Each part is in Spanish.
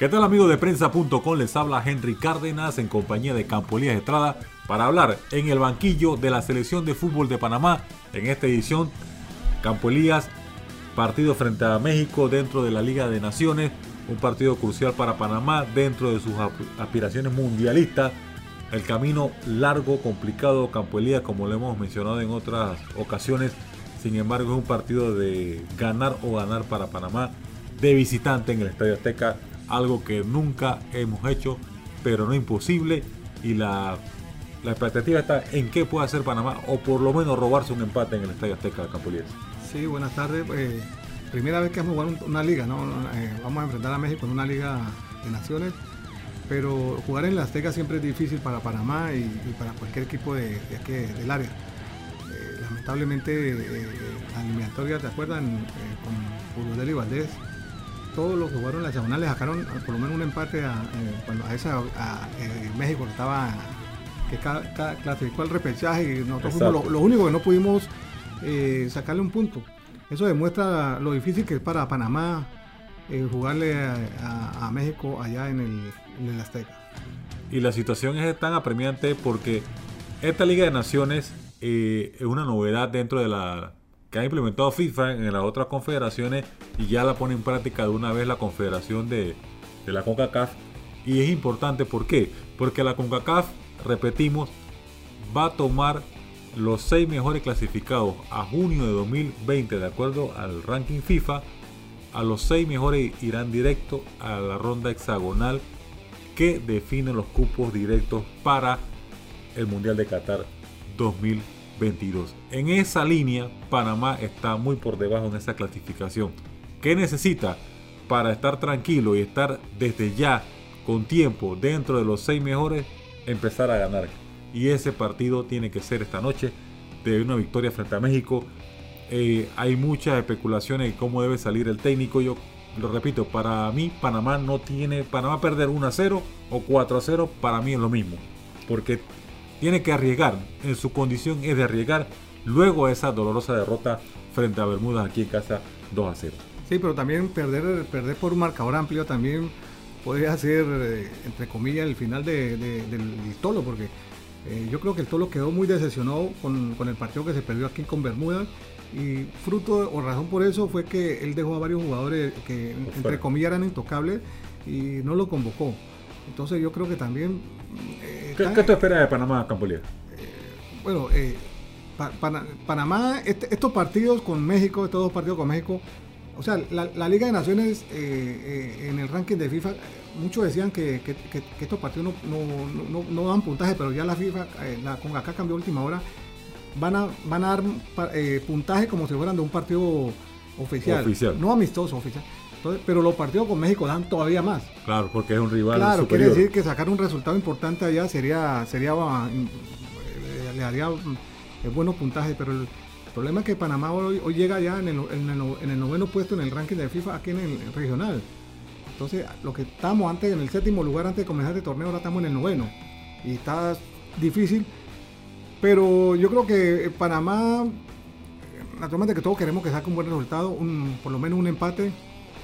¿Qué tal amigos de prensa.com? Les habla Henry Cárdenas en compañía de Campo Elías Estrada para hablar en el banquillo de la selección de fútbol de Panamá en esta edición. Campo Elías, partido frente a México dentro de la Liga de Naciones, un partido crucial para Panamá dentro de sus aspiraciones mundialistas. El camino largo, complicado, Campo Elías, como lo hemos mencionado en otras ocasiones. Sin embargo, es un partido de ganar o ganar para Panamá de visitante en el Estadio Azteca algo que nunca hemos hecho, pero no imposible. Y la, la expectativa está en qué puede hacer Panamá, o por lo menos robarse un empate en el Estadio Azteca de Campoliés. Sí, buenas tardes. Eh, primera vez que vamos a jugar una liga, ¿no? Eh, vamos a enfrentar a México en una liga de naciones, pero jugar en la Azteca siempre es difícil para Panamá y, para cualquier equipo de, del área. Eh, lamentablemente, la eliminatoria, ¿te acuerdan? con Julio y Valdés, todos los que jugaron las diagonales sacaron por lo menos un empate a, eh, a esa eh, México estaba que clasificó al repechaje y nosotros fuimos lo, único que no pudimos eh, sacarle un punto. Eso demuestra lo difícil que es para Panamá jugarle a, México allá en el, en el Azteca. Y la situación es tan apremiante porque esta Liga de Naciones es una novedad dentro de la que ha implementado FIFA en las otras confederaciones y ya la pone en práctica de una vez la confederación de, la CONCACAF. Y es importante, ¿por qué? Porque la CONCACAF, repetimos, va a tomar los seis mejores clasificados a junio de 2020 de acuerdo al ranking FIFA. A los seis mejores irán directo a la ronda hexagonal que define los cupos directos para el Mundial de Qatar 2020. 22. En esa línea, Panamá está muy por debajo en esa clasificación. ¿Qué necesita para estar tranquilo y estar desde ya con tiempo dentro de los seis mejores? Empezar a ganar. Y ese partido tiene que ser esta noche de una victoria frente a México. Eh, hay muchas especulaciones de cómo debe salir el técnico. Yo lo repito, para mí Panamá no tiene, Panamá perder 1 a 0 o 4 a 0, para mí es lo mismo. Porque tiene que arriesgar, en su condición es de arriesgar luego esa dolorosa derrota frente a Bermudas aquí en casa 2 a 0. Sí, pero también perder, perder por un marcador amplio también podría ser, eh, entre comillas, el final del Tolo, porque eh, yo creo que el Tolo quedó muy decepcionado con, el partido que se perdió aquí con Bermudas y fruto o razón por eso fue que él dejó a varios jugadores que entre comillas eran intocables y no lo convocó. Entonces yo creo que también eh, ¿Qué, ¿Qué, tú esperas de Panamá, Campolia? Eh, bueno, eh, Panamá, este, estos partidos con México, estos dos partidos con México, o sea, la, Liga de Naciones eh, en el ranking de FIFA, muchos decían que, estos partidos no, dan puntaje, pero ya la FIFA, la acá cambió última hora, van a, van a dar puntaje como si fueran de un partido oficial, oficial. no amistoso, oficial pero los partidos con México dan todavía más. Claro, porque es un rival. Claro, quiere decir que sacar un resultado importante allá sería, sería eh, le haría eh, buenos puntajes, pero el problema es que Panamá hoy, llega ya en el, en, el, noveno puesto en el ranking de FIFA aquí en el regional. Entonces, lo que estamos antes en el séptimo lugar antes de comenzar este torneo, ahora estamos en el noveno. Y está difícil. Pero yo creo que Panamá, naturalmente que todos queremos que saque un buen resultado, un, por lo menos un empate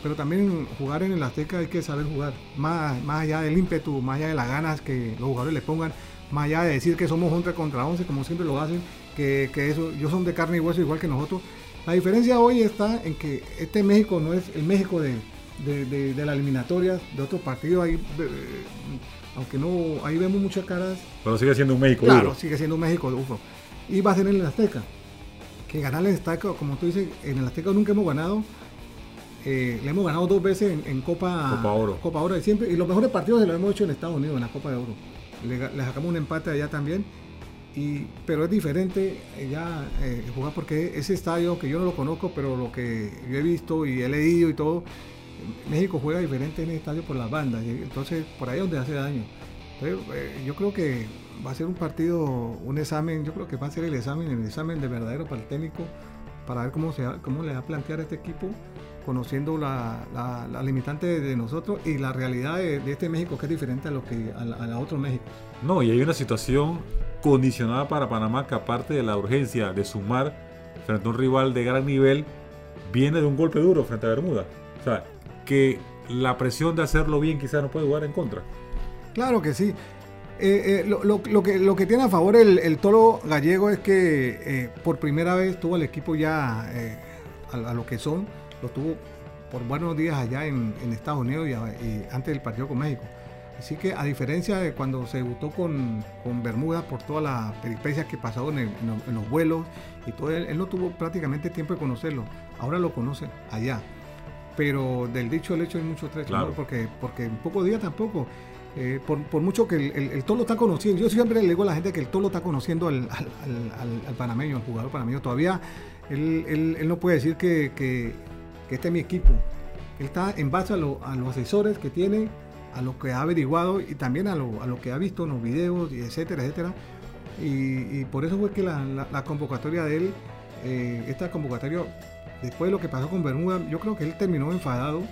pero también jugar en el Azteca hay que saber jugar, más, más allá del ímpetu, más allá de las ganas que los jugadores le pongan, más allá de decir que somos 11 contra 11, como siempre lo hacen, que, que eso, ellos son de carne y hueso igual que nosotros. La diferencia hoy está en que este México no es el México de, de, de, las eliminatorias, de otros partidos, ahí, eh, aunque no, ahí vemos muchas caras. Pero sigue siendo un México claro, sigue siendo un México duro. Y va a ser en el Azteca. Que ganar el Azteca, como tú dices, en el Azteca nunca hemos ganado eh, le hemos ganado dos veces en, Copa, Copa Oro. Copa Oro de siempre. Y los mejores partidos se los hemos hecho en Estados Unidos, en la Copa de Oro. Le, sacamos un empate allá también. Y, pero es diferente eh, ya eh, jugar porque ese estadio que yo no lo conozco, pero lo que yo he visto y he leído y todo, México juega diferente en el estadio por las bandas. Y entonces por ahí es donde hace daño. yo creo que va a ser un partido, un examen, yo creo que va a ser el examen, el examen de verdadero para el técnico, para ver cómo, se, cómo le va a plantear a este equipo conociendo la, limitante de nosotros y la realidad de, este México que es diferente a lo que a la, otro México. No, y hay una situación condicionada para Panamá que aparte de la urgencia de sumar frente a un rival de gran nivel, viene de un golpe duro frente a Bermuda. O sea, que la presión de hacerlo bien quizás no puede jugar en contra. Claro que sí. Eh, eh, lo, que, lo que tiene a favor el, toro gallego es que eh, por primera vez tuvo el equipo ya a, lo que son, lo tuvo por buenos días allá en, Estados Unidos y, antes del partido con México. Así que a diferencia de cuando se debutó con, Bermuda por todas las peripecias que pasó en, los vuelos y todo, él, no tuvo prácticamente tiempo de conocerlo. Ahora lo conoce allá. Pero del dicho al hecho hay mucho trecho, porque, porque en pocos días tampoco. Eh, por, mucho que el, el, Tolo está conociendo, yo siempre le digo a la gente que el Tolo está conociendo al, panameño, al jugador panameño. Todavía él, no puede decir que, este es mi equipo. Él está en base a, los asesores que tiene, a lo que ha averiguado y también a lo, que ha visto en los videos, y etcétera, etcétera. Y, por eso fue que la, convocatoria de él, eh, esta convocatoria, después de lo que pasó con Bermuda, yo creo que él terminó enfadado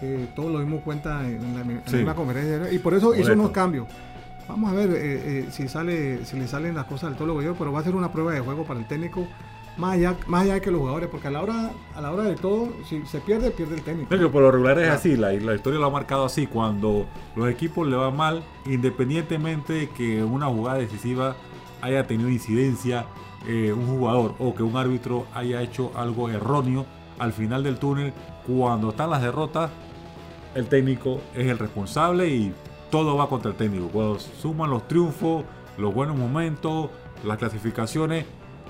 que todos lo dimos cuenta en la, misma conferencia y por eso hizo unos cambios. Vamos a ver eh, eh, si sale si le salen las cosas del todo lo pero va a ser una prueba de juego para el técnico más allá, más allá de que los jugadores, porque a la hora a la hora de todo, si se pierde, pierde el técnico. Pero por lo regular es así, la, la historia lo ha marcado así, cuando los equipos le van mal, independientemente de que una jugada decisiva haya tenido incidencia eh, un jugador o que un árbitro haya hecho algo erróneo al final del túnel, cuando están las derrotas, el técnico es el responsable y todo va contra el técnico. Cuando suman los triunfos, los buenos momentos, las clasificaciones,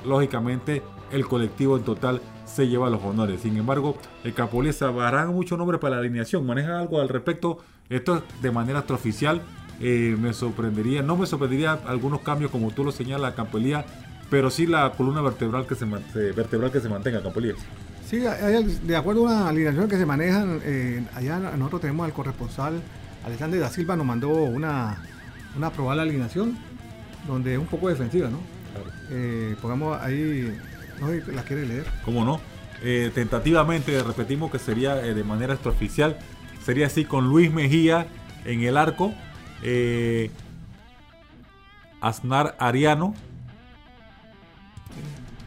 lógicamente el colectivo en total se lleva los honores. Sin embargo, el Capoliza barán mucho nombre para la alineación. ¿Maneja algo al respecto? Esto de manera extraoficial. Eh, me sorprendería, no me sorprendería algunos cambios como tú lo señalas, Campolía, pero sí la columna vertebral que se, vertebral que se mantenga, Campolía. Sí, de acuerdo a una alineación que se manejan, eh, allá nosotros tenemos al corresponsal Alexander da Silva, nos mandó una, una probable alineación, donde es un poco defensiva, ¿no? Eh, pongamos ahí, no sé la quiere leer. ¿Cómo no? Eh, tentativamente, repetimos que sería de manera extraoficial, sería así con Luis Mejía en el arco, Aznar Ariano,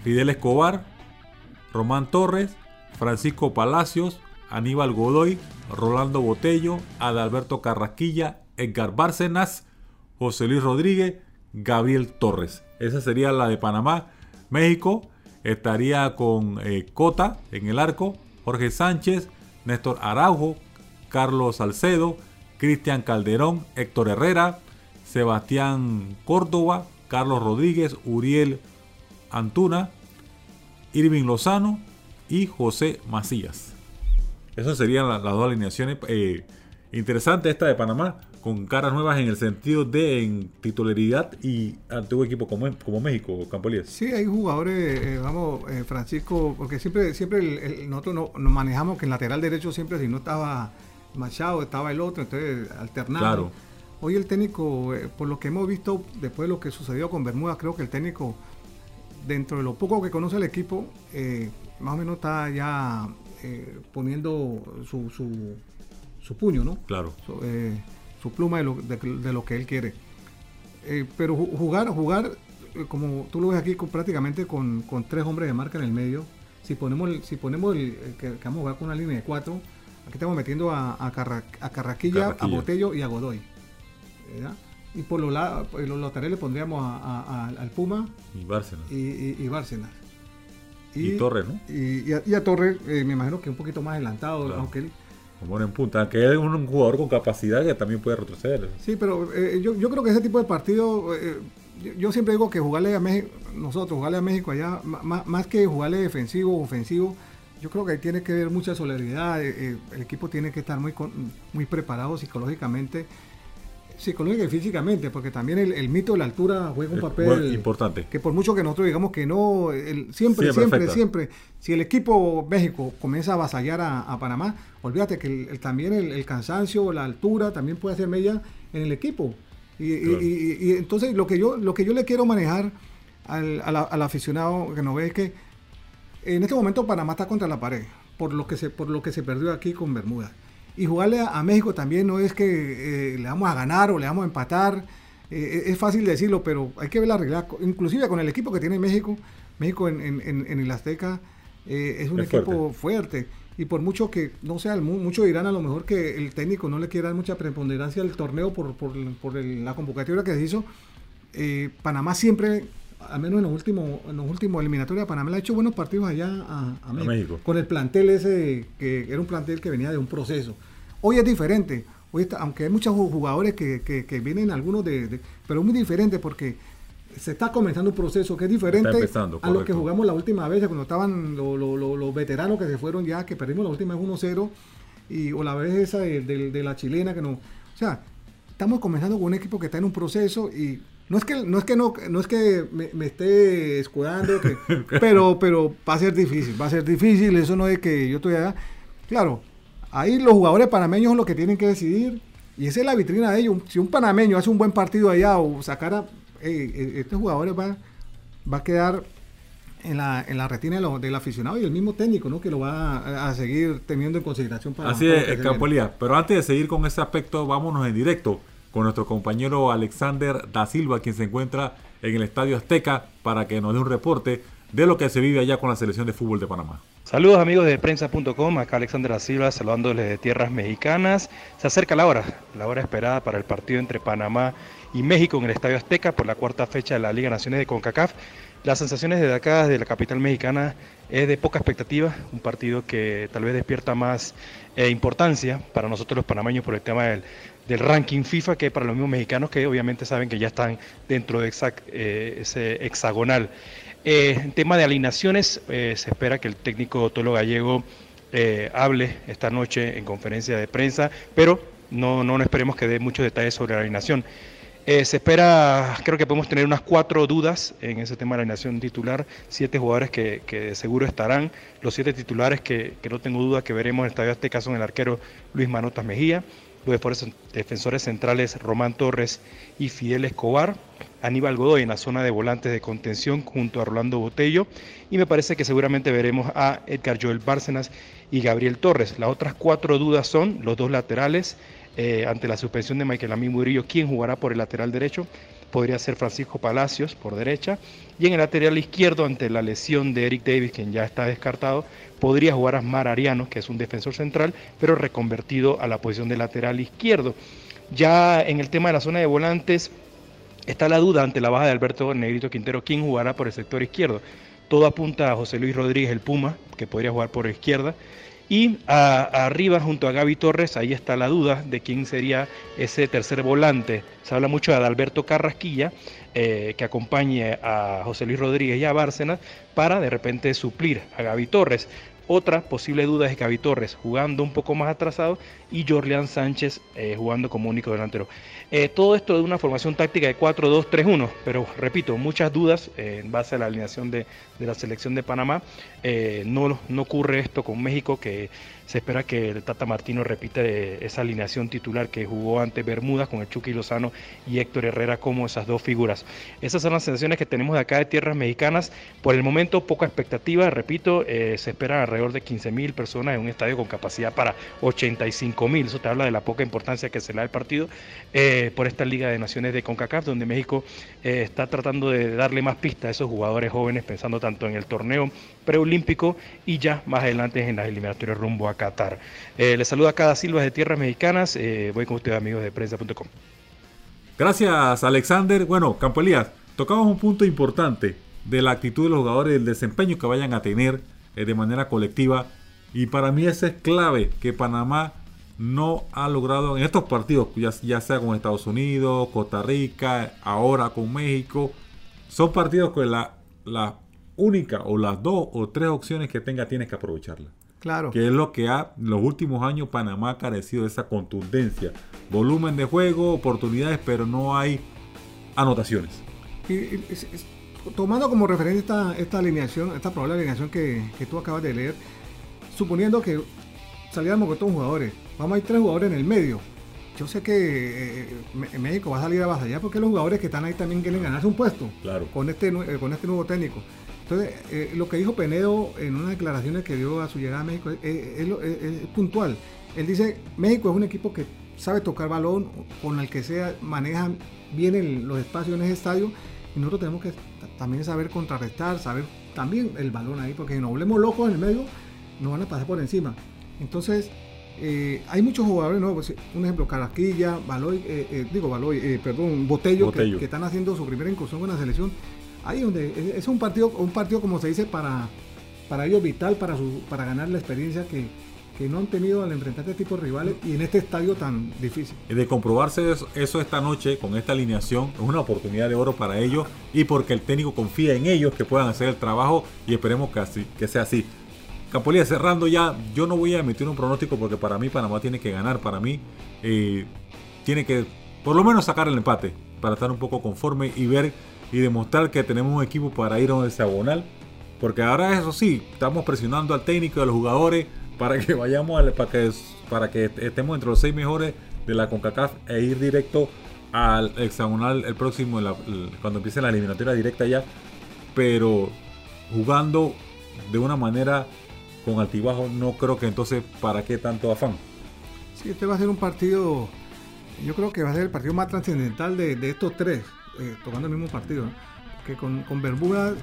Fidel Escobar, Román Torres, Francisco Palacios, Aníbal Godoy, Rolando Botello, Adalberto Carrasquilla, Edgar Bárcenas, José Luis Rodríguez, Gabriel Torres. Esa sería la de Panamá. México estaría con eh, Cota en el arco, Jorge Sánchez, Néstor Araujo, Carlos Salcedo, Cristian Calderón, Héctor Herrera, Sebastián Córdoba, Carlos Rodríguez, Uriel Antuna, Irving Lozano y José Macías. Esas serían las, dos alineaciones. Eh, interesante esta de Panamá, con caras nuevas en el sentido de en titularidad y ante un equipo como, como México, Campolías. Sí, hay jugadores, eh, vamos, eh, Francisco, porque siempre, siempre nosotros nos manejamos que en lateral derecho siempre si no estaba Machado, estaba el otro, entonces alternando. Claro. Hoy el técnico, por lo que hemos visto después de lo que sucedió con Bermuda, creo que el técnico dentro de lo poco que conoce el equipo, eh, más o menos está ya eh, poniendo su, su, puño, ¿no? Claro. Su, eh, pluma de lo, de, lo, que él quiere. pero jugar, jugar, como tú lo ves aquí, prácticamente con, tres hombres de marca en el medio. Si ponemos, si ponemos el, que, vamos a jugar con una línea de cuatro, aquí estamos metiendo a, a, Carraquilla, a Botello y a Godoy. ¿verdad? Y por los, lados, los laterales pondríamos al Puma y Bárcenas. Y, Bárcenas. Y, Torres, ¿no? Y, a, Torres, eh, me imagino que un poquito más adelantado, aunque él. Como en punta, que es un jugador con capacidad que también puede retroceder. Sí, pero eh, yo, creo que ese tipo de partido, eh, yo, siempre digo que jugarle a México, nosotros jugarle a México allá, más, que jugarle defensivo o ofensivo, yo creo que ahí tiene que ver mucha solidaridad, el equipo tiene que estar muy, muy preparado psicológicamente psicológica y físicamente, porque también el, mito de la altura juega un papel importante. Que por mucho que nosotros digamos que no, siempre, siempre, siempre, si el equipo México comienza a avasallar a, Panamá, olvídate que también el, cansancio, la altura también puede hacer media en el equipo. Y, entonces lo que yo lo que yo le quiero manejar al, al aficionado que nos ve es que en este momento Panamá está contra la pared por lo que se por lo que se perdió aquí con Bermuda. Y jugarle a, México también no es que eh, le vamos a ganar o le vamos a empatar. Eh, es fácil decirlo, pero hay que ver la realidad. Inclusive con el equipo que tiene México, México en, el Azteca eh, es un equipo fuerte. y por mucho que, no sea, mucho dirán a lo mejor que el técnico no le quiera dar mucha preponderancia al torneo por, por, la convocatoria que se hizo, eh, Panamá siempre, al menos en los últimos, en los últimos eliminatorios, Panamá le ha hecho buenos partidos allá a, México, Con el plantel ese, que era un plantel que venía de un proceso. Hoy es diferente. Hoy aunque hay muchos jugadores que, que, vienen algunos de, Pero es muy diferente porque se está comenzando un proceso que es diferente a lo que jugamos la última vez, cuando estaban los veteranos que se fueron ya, que perdimos la última vez 1-0, y, o la vez esa de, la chilena que no. O sea, estamos comenzando con un equipo que está en un proceso y no es que no es que no, no es que me, esté escudando, pero, pero va a ser difícil, va a ser difícil, eso no es que yo estoy allá. Claro, ahí los jugadores panameños son los que tienen que decidir. Y esa es la vitrina de ellos. Si un panameño hace un buen partido allá o sacara este jugador va, va a quedar en la, en la retina del aficionado y el mismo técnico, ¿no? Que lo va a, seguir teniendo en consideración para... Así es, Campolia. Pero antes de seguir con ese aspecto, vámonos en directo con nuestro compañero Alexander da Silva, quien se encuentra en el Estadio Azteca, para que nos dé un reporte de lo que se vive allá con la selección de fútbol de Panamá. Saludos amigos de prensa.com, acá Alexander Silva saludándoles de tierras mexicanas. Se acerca la hora, la hora esperada para el partido entre Panamá y México en el Estadio Azteca por la cuarta fecha de la Liga Naciones de CONCACAF. Las sensaciones de acá, de la capital mexicana, es de poca expectativa, un partido que tal vez despierta más eh, importancia para nosotros los panameños por el tema del, ranking FIFA que para los mismos mexicanos que obviamente saben que ya están dentro de eh, ese hexagonal. Eh, en tema de alineaciones, se espera que el técnico Tolo Gallego hable esta noche en conferencia de prensa, pero no, no esperemos que dé muchos detalles sobre la alineación. Eh, se espera, creo que podemos tener unas cuatro dudas en ese tema de la alineación titular, siete jugadores que, seguro estarán, los siete titulares que, no tengo duda que veremos en el Estadio Azteca son el arquero Luis Manotas Mejía, los defensores centrales Román Torres y Fidel Escobar, Aníbal Godoy en la zona de volantes de contención junto a Rolando Botello y me parece que seguramente veremos a Edgar Joel Bárcenas y Gabriel Torres. Las otras cuatro dudas son los dos laterales, eh, ante la suspensión de Michael Amí Murillo, ¿quién jugará por el lateral derecho? Podría ser Francisco Palacios por derecha. Y en el lateral izquierdo, ante la lesión de Eric Davis, quien ya está descartado, podría jugar Asmar Ariano, que es un defensor central, pero reconvertido a la posición de lateral izquierdo. Ya en el tema de la zona de volantes, está la duda ante la baja de Alberto Negrito Quintero, quién jugará por el sector izquierdo. Todo apunta a José Luis Rodríguez, el Puma, que podría jugar por izquierda. Y arriba, junto a Gaby Torres, ahí está la duda de quién sería ese tercer volante. Se habla mucho de Alberto Carrasquilla, eh, que acompañe a José Luis Rodríguez y a Bárcenas para de repente suplir a Gaby Torres. Otra posible duda es Gaby Torres jugando un poco más atrasado y Jorleán Sánchez eh, jugando como único delantero. Eh, todo esto de una formación táctica de 4-2-3-1, pero repito, muchas dudas eh, en base a la alineación de, la selección de Panamá. no, no ocurre esto con México, que se espera que el Tata Martino repita esa alineación titular que jugó ante Bermudas con el Chucky Lozano y Héctor Herrera como esas dos figuras. Esas son las sensaciones que tenemos de acá de tierras mexicanas. Por el momento, poca expectativa, repito, se esperan alrededor de 15 mil personas en un estadio con capacidad para 85 mil. Eso te habla de la poca importancia que se le da al partido eh, por esta Liga de Naciones de CONCACAF, donde México eh, está tratando de darle más pistas a esos jugadores jóvenes, pensando tanto en el torneo preolímpico y ya más adelante en las eliminatorias rumbo a Qatar. Eh, les saluda cada Silva de Tierras Mexicanas. voy con ustedes, amigos de prensa.com. Gracias, Alexander. Bueno, Campo Elías, tocamos un punto importante de la actitud de los jugadores, del desempeño que vayan a tener de manera colectiva. Y para mí ese es clave que Panamá no ha logrado en estos partidos, ya, sea con Estados Unidos, Costa Rica, ahora con México, son partidos que la, la única o las dos o tres opciones que tenga tienes que aprovecharla. Claro. Que es lo que ha en los últimos años Panamá ha carecido de esa contundencia. Volumen de juego, oportunidades, pero no hay anotaciones. tomando como referencia esta, esta alineación, esta probable alineación que, que tú acabas de leer, suponiendo que saliéramos con estos jugadores, vamos a ir tres jugadores en el medio. Yo sé que eh, México va a salir a batallar porque los jugadores que están ahí también quieren ganarse un puesto claro. con, este, eh, con este nuevo técnico. Entonces, eh, lo que dijo Penedo en unas declaraciones que dio a su llegada a México es, puntual. Él dice, México es un equipo que sabe tocar balón, con el que sea, maneja bien los espacios en ese estadio, y nosotros tenemos que también saber contrarrestar, saber también el balón ahí, porque si nos volvemos locos en el medio, nos van a pasar por encima. Entonces, eh, hay muchos jugadores, ¿no? Pues, un ejemplo, Carasquilla, Baloy, eh, eh, digo Baloy, perdón, Botello, Que, que, están haciendo su primera incursión con la selección. Ahí donde es, un partido, un partido como se dice para, para ellos vital, para, su, para ganar la experiencia que, que no han tenido al enfrentar este tipo de rivales y en este estadio tan difícil. De comprobarse eso, esta noche con esta alineación es una oportunidad de oro para ellos y porque el técnico confía en ellos que puedan hacer el trabajo y esperemos que, así, que sea así. Capolía, cerrando ya, yo no voy a emitir un pronóstico porque para mí Panamá tiene que ganar, para mí eh, tiene que por lo menos sacar el empate para estar un poco conforme y ver y demostrar que tenemos un equipo para ir a un hexagonal. Porque ahora eso sí, estamos presionando al técnico y a los jugadores para que vayamos para que para que estemos entre los seis mejores de la CONCACAF e ir directo al hexagonal el próximo cuando empiece la eliminatoria directa ya pero jugando de una manera con altibajo no creo que entonces para qué tanto afán sí este va a ser un partido yo creo que va a ser el partido más trascendental de, estos tres eh, tocando el mismo partido que con, con Bermuda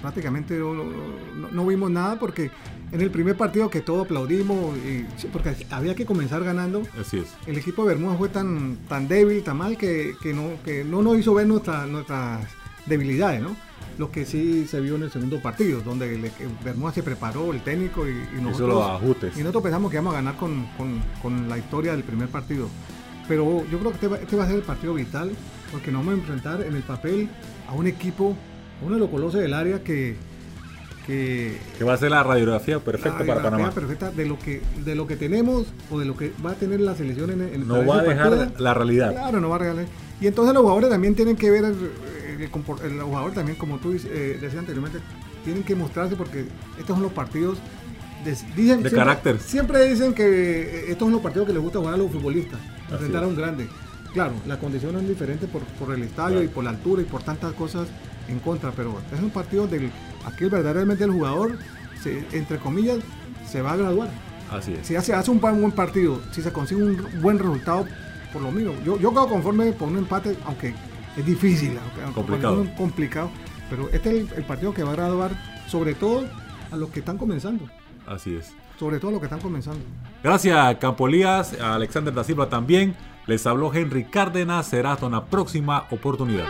prácticamente no, vimos nada porque en el primer partido que todos aplaudimos, y, porque había que comenzar ganando, Así es. el equipo de Bermuda fue tan, tan débil, tan mal, que, no, que no nos hizo ver nuestras debilidades, ¿no? Lo que sí se vio en el segundo partido, donde el, Bermuda se preparó, el técnico y, nosotros, los ajustes. y nosotros pensamos que íbamos a ganar con, con, la historia del primer partido. Pero yo creo que este va, este va a ser el partido vital, porque nos vamos a enfrentar en el papel a un equipo, uno de los colosos del área que, que, va a ser la radiografía perfecta para Panamá. perfecta de lo que de lo que tenemos o de lo que va a tener la selección en, el No va a dejar la realidad. Claro, no va a regalar. Y entonces los jugadores también tienen que ver, el, los jugadores también, como tú eh, decías anteriormente, tienen que mostrarse porque estos son los partidos de, dicen, carácter. Siempre dicen que eh, estos son los partidos que les gusta jugar a los futbolistas, enfrentar a un grande. Claro, la condición es diferente por, por el estadio y por la altura y por tantas cosas en contra, pero es un partido del aquí verdaderamente el jugador, entre comillas, se va a graduar. Así es. Si hace, hace un buen partido, si se consigue un buen resultado, por lo mismo, yo, yo quedo conforme por un empate, aunque es difícil, aunque, complicado. Es complicado, pero este es el, partido que va a graduar sobre todo a los que están comenzando. Así es. Sobre todo a los que están comenzando. Gracias, Campolías, a Alexander da Silva también. Les habló Henry Cárdenas. Será hasta una próxima oportunidad.